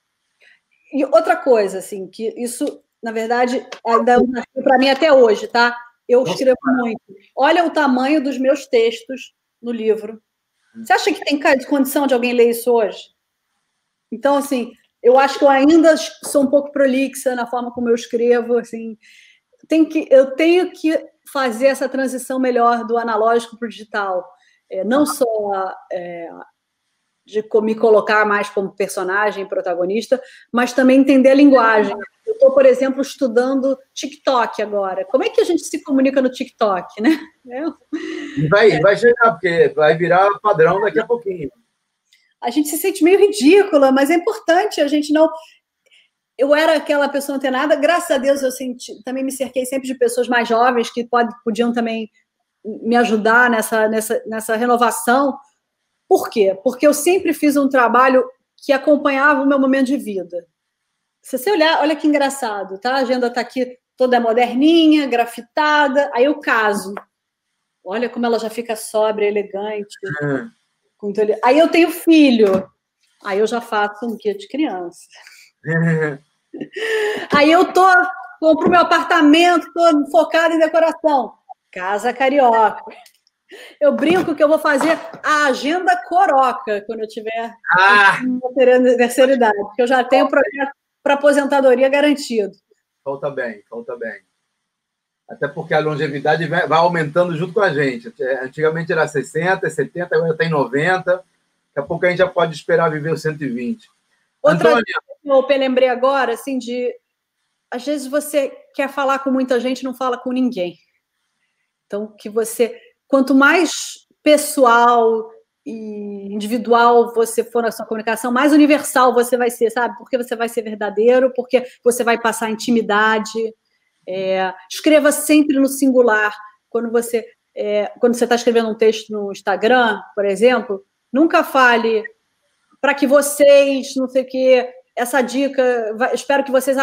e outra coisa, assim, que isso, na verdade, é para mim até hoje, tá? Eu escrevo muito. Olha o tamanho dos meus textos no livro. Você acha que tem condição de alguém ler isso hoje? Então, assim, eu acho que eu ainda sou um pouco prolixa na forma como eu escrevo. Assim, tem que, eu tenho que fazer essa transição melhor do analógico para o digital. É, não só é, de me colocar mais como personagem, protagonista, mas também entender a linguagem. Eu estou, por exemplo, estudando TikTok agora. Como é que a gente se comunica no TikTok, né? Vai, vai chegar, porque vai virar padrão daqui a pouquinho. A gente se sente meio ridícula, mas é importante a gente não. Eu era aquela pessoa antenada, graças a Deus eu senti, também me cerquei sempre de pessoas mais jovens que pode, podiam também me ajudar nessa, nessa, nessa renovação. Por quê? Porque eu sempre fiz um trabalho que acompanhava o meu momento de vida. Se você olhar, olha que engraçado, tá? A agenda está aqui toda moderninha, grafitada, aí eu caso. Olha como ela já fica sóbria, elegante. Uhum. Aí eu tenho filho. Aí eu já faço um guia de criança. Uhum. Aí eu tô compro meu apartamento, estou focado em decoração. Casa Carioca. Eu brinco que eu vou fazer a agenda coroca quando eu tiver ah. terceira idade, porque eu já tenho projeto para aposentadoria garantido. Falta bem, falta bem. Até porque a longevidade vai aumentando junto com a gente. Antigamente era 60, 70, agora está em 90. Daqui a pouco a gente já pode esperar viver os 120. Outra Antônia... coisa que eu lembrei agora, assim, de às vezes você quer falar com muita gente não fala com ninguém. Então, que você, quanto mais pessoal individual você for na sua comunicação, mais universal você vai ser, sabe? Porque você vai ser verdadeiro, porque você vai passar intimidade. É, escreva sempre no singular. Quando você é, quando você está escrevendo um texto no Instagram, por exemplo, nunca fale para que vocês, não sei o quê, essa dica, espero que vocês,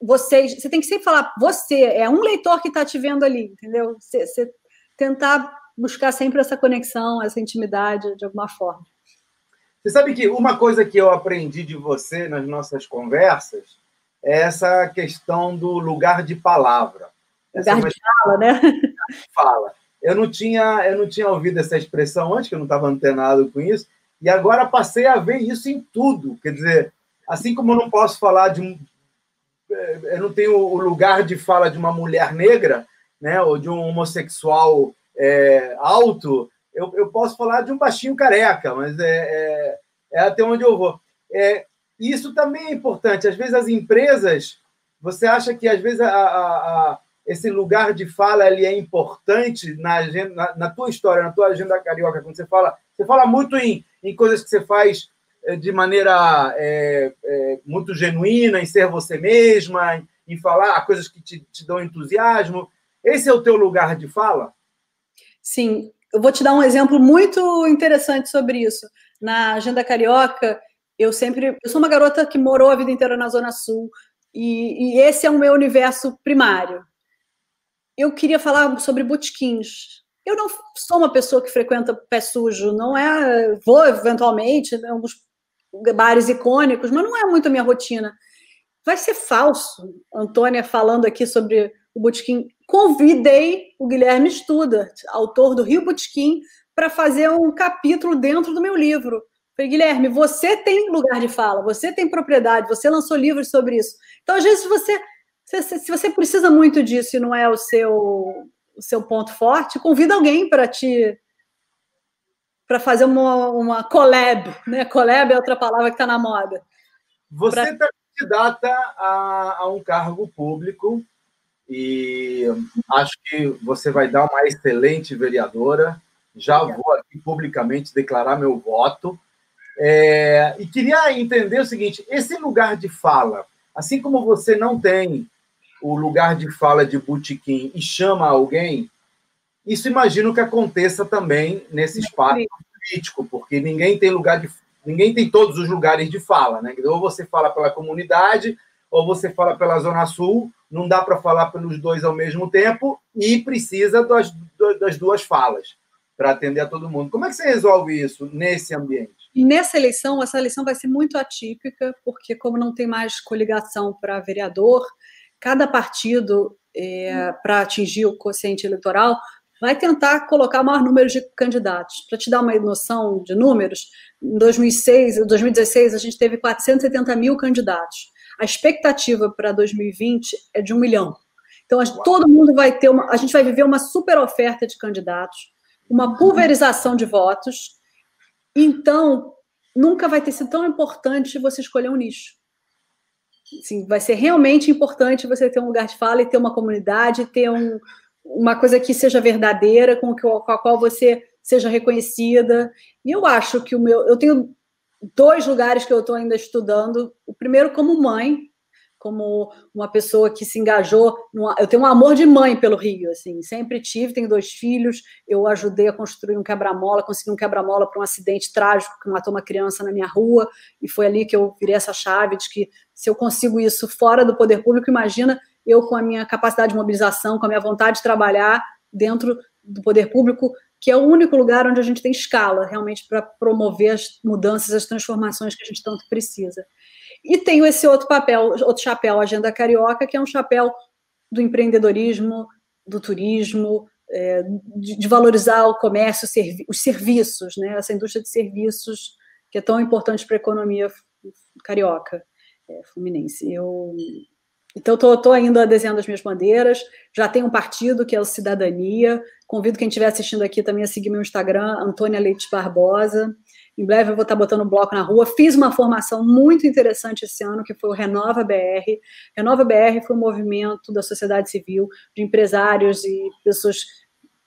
vocês, você tem que sempre falar você, é um leitor que está te vendo ali, entendeu? Você, você, tentar buscar sempre essa conexão, essa intimidade de alguma forma. Você sabe que uma coisa que eu aprendi de você nas nossas conversas é essa questão do lugar de palavra. Lugar de fala, né? Fala. Eu não tinha, eu não tinha ouvido essa expressão antes, que eu não estava antenado com isso, e agora passei a ver isso em tudo. Quer dizer, Assim como eu não posso falar de um. É, eu não tenho o lugar de fala de uma mulher negra, né, ou de um homossexual é, alto, eu, eu posso falar de um baixinho careca, mas é, é, é até onde eu vou. É, isso também é importante. Às vezes as empresas, você acha que às vezes a, a, a, esse lugar de fala ele é importante na, agenda, na, na, tua história, na tua agenda carioca, quando você fala, você fala muito em, em coisas que você faz é, de maneira é, é, muito genuína, em ser você mesma, em falar coisas que te, te dão entusiasmo. Esse é o teu lugar de fala? Sim, eu vou te dar um exemplo muito interessante sobre isso. Na Agenda Carioca, eu sempre. Eu sou uma garota que morou a vida inteira na Zona Sul, e, e esse é o meu universo primário. Eu queria falar sobre botequins. Eu não sou uma pessoa que frequenta pé sujo, não é. Vou eventualmente, em alguns bares icônicos, mas não é muito a minha rotina. Vai ser falso, Antônia falando aqui sobre o Botequim. Convidei o Guilherme Studa, autor do Rio Botequim, para fazer um capítulo dentro do meu livro. Falei, Guilherme, você tem lugar de fala, você tem propriedade, você lançou livros sobre isso. Então, às vezes, você, se você precisa muito disso e não é o seu, o seu ponto forte, convida alguém para te para fazer uma, uma collab, né? Collab é outra palavra que está na moda. Você está pra... candidata a, a um cargo público e acho que você vai dar uma excelente vereadora. Já vou aqui publicamente declarar meu voto. É, e queria entender o seguinte: esse lugar de fala, assim como você não tem o lugar de fala de botequim e chama alguém, isso imagino que aconteça também nesse espaço político, porque ninguém tem lugar de ninguém tem todos os lugares de fala, né? Ou você fala pela comunidade, ou você fala pela Zona Sul, não dá para falar pelos dois ao mesmo tempo e precisa das, das duas falas para atender a todo mundo. Como é que você resolve isso nesse ambiente? nessa eleição, essa eleição vai ser muito atípica, porque como não tem mais coligação para vereador, cada partido, é, para atingir o quociente eleitoral, vai tentar colocar o maior número de candidatos. Para te dar uma noção de números, em 2006, 2016 a gente teve 470 mil candidatos. A expectativa para 2020 é de um milhão. Então, todo mundo vai ter uma. A gente vai viver uma super oferta de candidatos, uma pulverização de votos. Então, nunca vai ter sido tão importante você escolher um nicho. Sim, vai ser realmente importante você ter um lugar de fala e ter uma comunidade, ter um, uma coisa que seja verdadeira, com, que, com a qual você seja reconhecida. E eu acho que o meu. Eu tenho dois lugares que eu estou ainda estudando. O primeiro, como mãe, como uma pessoa que se engajou. No, eu tenho um amor de mãe pelo Rio, assim, sempre tive, tenho dois filhos. Eu ajudei a construir um quebra-mola, consegui um quebra-mola para um acidente trágico que matou uma criança na minha rua, e foi ali que eu virei essa chave de que se eu consigo isso fora do poder público, imagina eu com a minha capacidade de mobilização, com a minha vontade de trabalhar dentro do poder público, que é o único lugar onde a gente tem escala realmente para promover as mudanças, as transformações que a gente tanto precisa. E tenho esse outro papel, outro chapéu, Agenda Carioca, que é um chapéu do empreendedorismo, do turismo, é, de, de, valorizar o comércio, servi os serviços, né? essa indústria de serviços que é tão importante para a economia carioca, é, fluminense. Eu, então, estou ainda desenhando as minhas bandeiras, já tem um partido que é o Cidadania, convido quem estiver assistindo aqui também a seguir meu Instagram, Antônia Leite Barbosa, em breve eu vou estar botando um bloco na rua. Fiz uma formação muito interessante esse ano, que foi o Renova BR. Renova BR foi um movimento da sociedade civil, de empresários e pessoas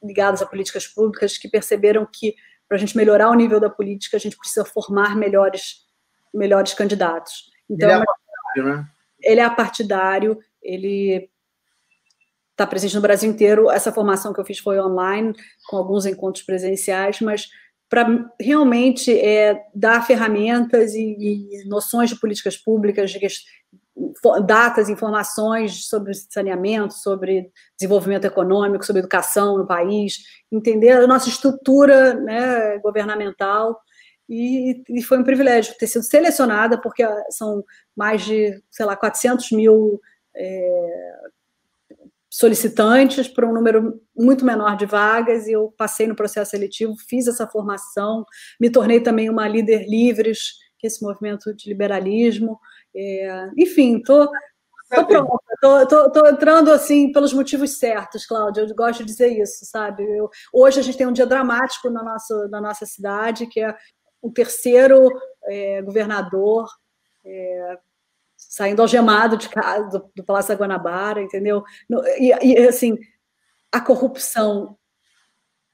ligadas a políticas públicas que perceberam que para a gente melhorar o nível da política, a gente precisa formar melhores, melhores candidatos. Então, é partidário, né? Ele é partidário, ele está presente no Brasil inteiro. Essa formação que eu fiz foi online, com alguns encontros presenciais, mas para realmente é, dar ferramentas e, e, noções de políticas públicas, de, datas, informações sobre saneamento, sobre desenvolvimento econômico, sobre educação no país, entender a nossa estrutura né, governamental. E, e, foi um privilégio ter sido selecionada, porque são mais de, sei lá, 400 mil é, solicitantes para um número muito menor de vagas, e eu passei no processo seletivo, fiz essa formação, me tornei também uma líder livres, que é esse movimento de liberalismo. É, enfim, estou Tô pronta, tô, tô, tô, entrando assim pelos motivos certos, Cláudia. Eu gosto de dizer isso, sabe? Eu, hoje a gente tem um dia dramático na nossa, na nossa cidade, que é o terceiro é, governador é, saindo algemado de casa, do, do Palácio da Guanabara, entendeu? E, e, assim, a corrupção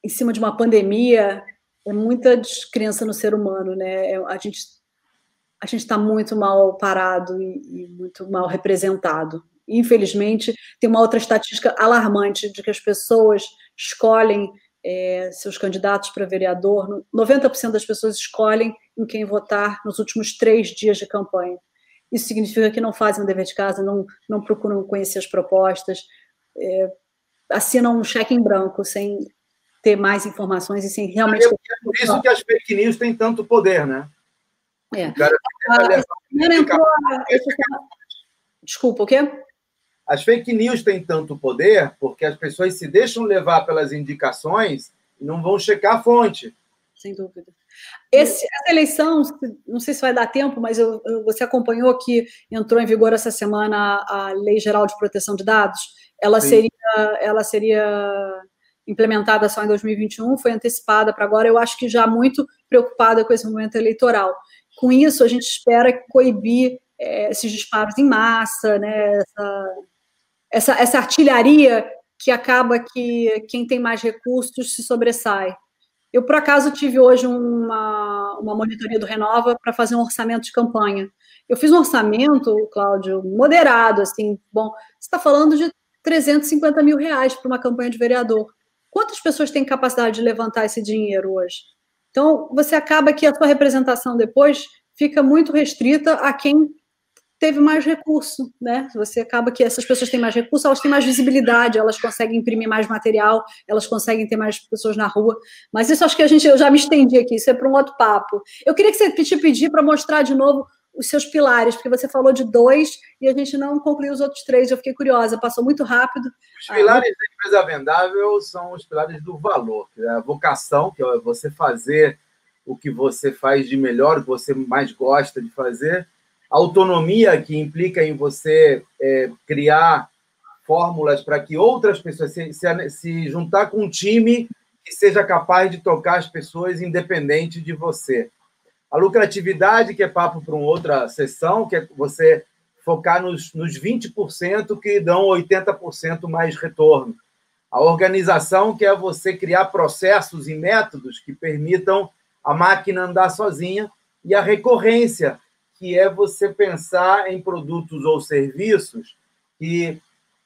em cima de uma pandemia é muita descrença no ser humano, né? É, a gente a gente está muito mal parado e, e muito mal representado. Infelizmente, tem uma outra estatística alarmante de que as pessoas escolhem é, seus candidatos para vereador, 90% das pessoas escolhem em quem votar nos últimos três dias de campanha. Isso significa que não fazem o dever de casa, não, não procuram conhecer as propostas, é, assinam um cheque em branco sem ter mais informações e sem realmente. É por isso que as fake news têm tanto poder, né? É. O cara ah, entrou, Desculpa, o quê? As fake news têm tanto poder porque as pessoas se deixam levar pelas indicações e não vão checar a fonte. Sem dúvida. Esse, essa eleição, não sei se vai dar tempo, mas eu, você acompanhou que entrou em vigor essa semana a Lei Geral de Proteção de Dados? Ela seria, ela seria implementada só em 2021, foi antecipada para agora. Eu acho que já muito preocupada com esse momento eleitoral. Com isso, a gente espera coibir é, esses disparos em massa, né? essa, essa, essa artilharia que acaba que quem tem mais recursos se sobressai. Eu, por acaso, tive hoje uma, uma monitoria do Renova para fazer um orçamento de campanha. Eu fiz um orçamento, Cláudio, moderado, assim, bom, você está falando de 350 mil reais para uma campanha de vereador. Quantas pessoas têm capacidade de levantar esse dinheiro hoje? Então, você acaba que a sua representação depois fica muito restrita a quem teve mais recurso, né? Você acaba que essas pessoas têm mais recurso, elas têm mais visibilidade, elas conseguem imprimir mais material, elas conseguem ter mais pessoas na rua. Mas isso acho que a gente, eu já me estendi aqui, isso é para um outro papo. Eu queria que você te pedir para mostrar de novo os seus pilares, porque você falou de dois e a gente não concluiu os outros três. Eu fiquei curiosa, passou muito rápido. Os pilares da empresa vendável são os pilares do valor, é a vocação, que é você fazer o que você faz de melhor, o que você mais gosta de fazer autonomia que implica em você é, criar fórmulas para que outras pessoas se, se, se, juntar com um time que seja capaz de tocar as pessoas independente de você. A lucratividade, que é papo para uma outra sessão, que é você focar nos, nos 20% que dão 80% mais retorno. A organização, que é você criar processos e métodos que permitam a máquina andar sozinha. E a recorrência, que é você pensar em produtos ou serviços que,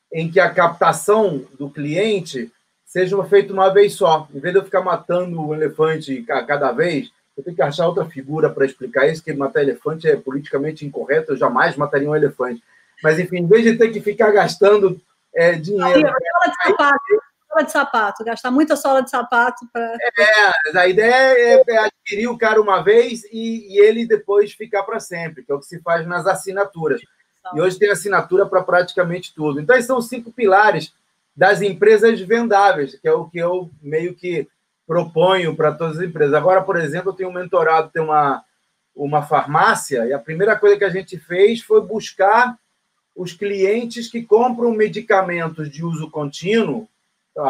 em que a captação do cliente seja feita uma vez só. Em vez de eu ficar matando o elefante cada vez, eu tenho que achar outra figura para explicar isso, que matar elefante é politicamente incorreto, eu jamais mataria um elefante. Mas, enfim, em vez de ter que ficar gastando é, dinheiro. Aí, sola de sapato, gastar muita sola de sapato para. É, a ideia é, é, adquirir o cara uma vez e, e ele depois ficar para sempre, que é o que se faz nas assinaturas. E hoje tem assinatura para praticamente tudo. Então, esses são os cinco pilares das empresas vendáveis, que é o que eu meio que proponho para todas as empresas. Agora, por exemplo, eu tenho um mentorado, tem uma, uma farmácia, e a primeira coisa que a gente fez foi buscar os clientes que compram medicamentos de uso contínuo,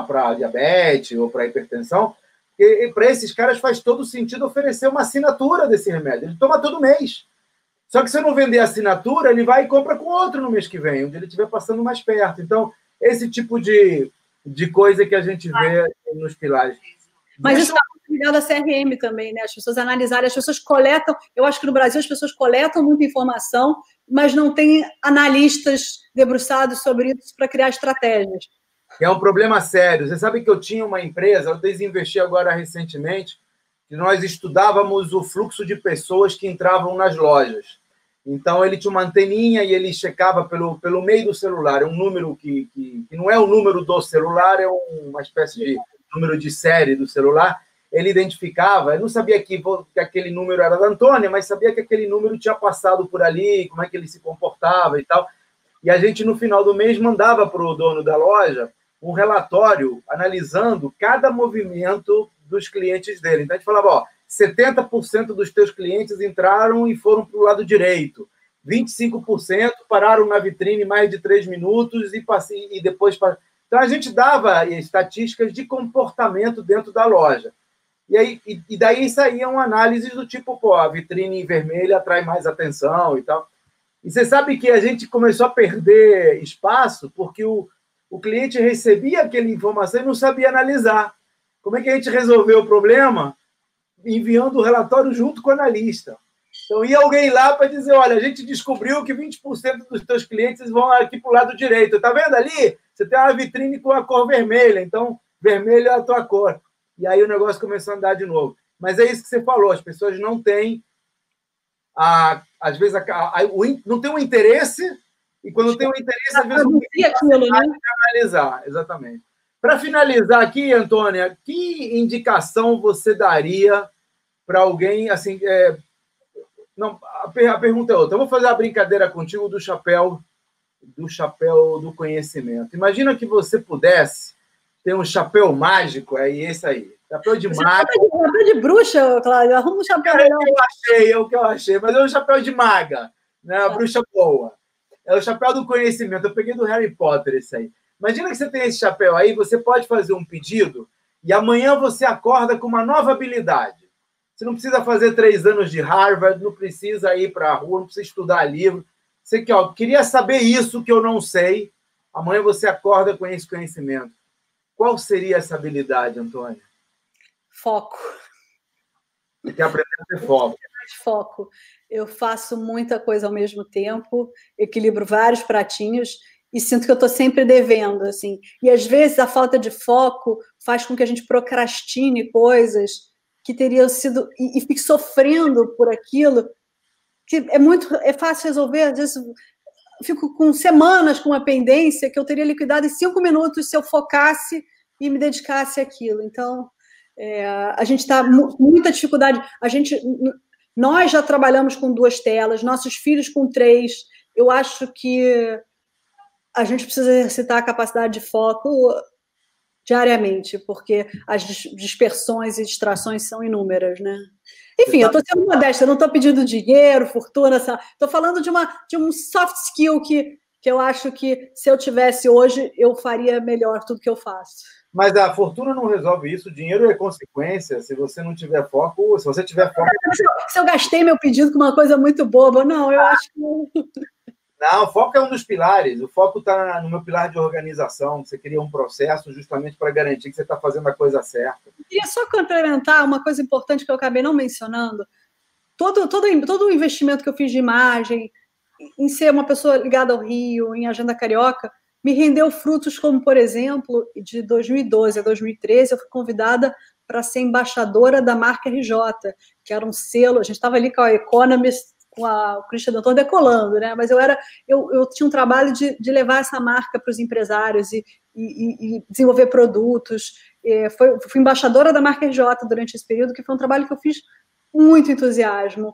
para diabetes ou para hipertensão, e para esses caras faz todo sentido oferecer uma assinatura desse remédio. Ele toma todo mês. Só que se eu não vender a assinatura, ele vai e compra com outro no mês que vem, onde ele estiver passando mais perto. Então, esse tipo de, de coisa que a gente vê nos pilares. Mas isso está ligado à CRM também, né? As pessoas analisarem, as pessoas coletam. Eu acho que no Brasil as pessoas coletam muita informação, mas não tem analistas debruçados sobre isso para criar estratégias. É um problema sério. Você sabe que eu tinha uma empresa, eu desinvesti agora recentemente, que nós estudávamos o fluxo de pessoas que entravam nas lojas. Então, ele tinha uma anteninha e ele checava pelo, pelo meio do celular. É um número que, que, que não é o número do celular, é uma espécie de número de série do celular. Ele identificava, eu não sabia que, que aquele número era da Antônia, mas sabia que aquele número tinha passado por ali, como é que ele se comportava e tal. E a gente, no final do mês, mandava para o dono da loja um relatório analisando cada movimento dos clientes dele. Então, a gente falava, ó, 70% dos teus clientes entraram e foram para o lado direito. 25% pararam na vitrine mais de três minutos e, passei, e depois... Então, a gente dava estatísticas de comportamento dentro da loja. E, aí, e, e daí saíam análises do tipo, pô, a vitrine vermelha atrai mais atenção e tal. E você sabe que a gente começou a perder espaço porque o, o cliente recebia aquela informação e não sabia analisar. Como é que a gente resolveu o problema? Enviando o relatório junto com o analista. Então, ia alguém lá para dizer: olha, a gente descobriu que 20% dos teus clientes vão aqui para o lado direito. Está vendo ali? Você tem uma vitrine com a cor vermelha, então vermelho é a tua cor. E aí o negócio começou a andar de novo. Mas é isso que você falou: as pessoas não têm, a, às vezes, a, a, o, não tem um interesse, e quando tem um interesse, às vezes, tem aquilo, né? analisar. Exatamente. Para finalizar aqui, Antônia, que indicação você daria para alguém assim? É... Não, a, a, pergunta é outra. Eu vou fazer a brincadeira contigo do chapéu do chapéu do conhecimento. Imagina que você pudesse ter um chapéu mágico, é esse aí. Chapéu de maga. Chapéu de bruxa, Cláudio. Arruma um chapéu. É o que eu achei, é o que eu achei. Mas é um chapéu de maga, né? A bruxa boa. É o chapéu do conhecimento. Eu peguei do Harry Potter esse aí. Imagina que você tem esse chapéu aí, você pode fazer um pedido e amanhã você acorda com uma nova habilidade. Você não precisa fazer três anos de Harvard, não precisa ir para a rua, não precisa estudar livro. Você que, ó, queria saber isso que eu não sei. Amanhã você acorda com esse conhecimento. Qual seria essa habilidade, Antônia? Foco. Você quer aprender a ter foco. Foco. Eu faço muita coisa ao mesmo tempo, equilibro vários pratinhos e sinto que eu estou sempre devendo, assim. E às vezes a falta de foco faz com que a gente procrastine coisas que teriam sido e, e fique sofrendo por aquilo, que é muito é fácil resolver. Às vezes fico com semanas com uma pendência que eu teria liquidado em cinco minutos se eu focasse e me dedicasse àquilo. Então é, a gente está com muita dificuldade. A gente nós já trabalhamos com duas telas, nossos filhos com três. Eu acho que a gente precisa exercitar a capacidade de foco diariamente, porque as dispersões e distrações são inúmeras, né? Enfim, eu estou sendo modesta, não estou pedindo dinheiro, fortuna, estou falando de, uma, de um soft skill que, que eu acho que se eu tivesse hoje, eu faria melhor tudo que eu faço. Mas a fortuna não resolve isso, o dinheiro é consequência. Se você não tiver foco, se você tiver foco. Se eu, se eu gastei meu pedido com uma coisa muito boba, não, eu acho que. Não, o foco é um dos pilares. O foco está no meu pilar de organização. Você cria um processo justamente para garantir que você está fazendo a coisa certa. E só complementar uma coisa importante que eu acabei não mencionando. Todo, todo, todo o investimento que eu fiz de imagem, em ser uma pessoa ligada ao Rio, em Agenda Carioca, me rendeu frutos como, por exemplo, de 2012 a 2013, eu fui convidada para ser embaixadora da marca RJ, que era um selo, a gente estava ali com a Economist com a, o Christian Danton decolando, né? Mas eu era, eu, eu tinha um trabalho de, de levar essa marca para os empresários e, e, e, desenvolver produtos. E foi, fui embaixadora da marca RJ durante esse período, que foi um trabalho que eu fiz muito entusiasmo.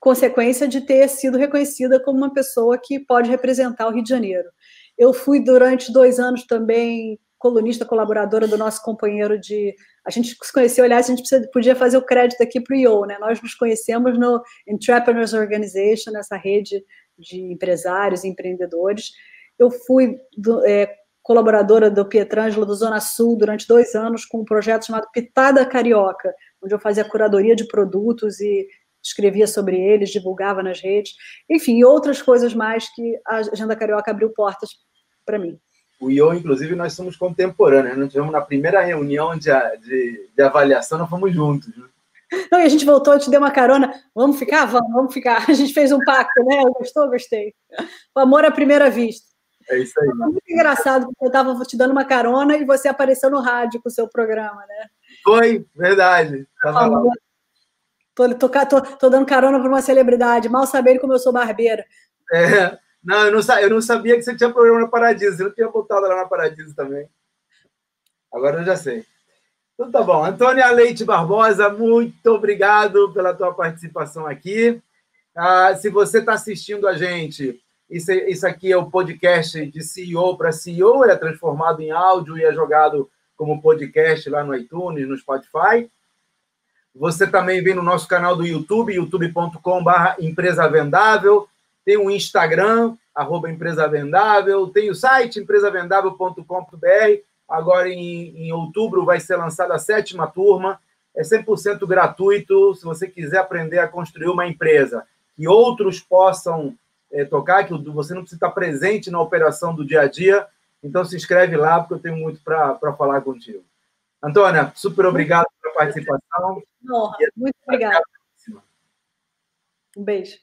consequência de ter sido reconhecida como uma pessoa que pode representar o Rio de Janeiro. Eu fui durante dois anos também colunista colaboradora do nosso companheiro de. A gente se conheceu, aliás, a gente podia fazer o crédito aqui para o IO, né? Nós nos conhecemos no Entrepreneurs Organization, essa rede de empresários e empreendedores. Eu fui do, é, colaboradora do Pietrangelo do Zona Sul durante dois anos com um projeto chamado Pitada Carioca, onde eu fazia curadoria de produtos e escrevia sobre eles, divulgava nas redes, enfim, outras coisas mais que a Agenda Carioca abriu portas para mim. O IO, inclusive, nós somos contemporâneos. Nós tivemos na primeira reunião de, de, de avaliação, nós fomos juntos. Né? Não, e a gente voltou, te dei uma carona. Vamos ficar? Vamos, vamos ficar. A gente fez um pacto, né? Gostou? Gostei. O amor à primeira vista. É isso aí. Foi muito engraçado, porque eu estava te dando uma carona e você apareceu no rádio com o seu programa, né? Foi, verdade. Tava lá. Tô, tô, tô, tô dando carona para uma celebridade, mal sabendo como eu sou barbeira. É, não eu, não, eu não sabia que você tinha programa na Paradiso, você não tinha voltado lá na Paradiso também. Agora eu já sei. Então tá bom. Antônia Leite Barbosa, muito obrigado pela tua participação aqui. Ah, se você está assistindo a gente, isso, isso aqui é o podcast de CEO para CEO, é transformado em áudio e é jogado como podcast lá no iTunes, no Spotify. Você também vem no nosso canal do YouTube, youtube.com.br Empresa Vendável. Tem o Instagram, arroba Empresa Vendável. Tem o site, empresavendável.com.br. Agora, em, em outubro, vai ser lançada a sétima turma. É 100% gratuito. Se você quiser aprender a construir uma empresa que outros possam é, tocar, que você não precisa estar presente na operação do dia a dia, então se inscreve lá, porque eu tenho muito para falar contigo. Antônia, super obrigado pela participação. Honra. Muito obrigada. Um beijo.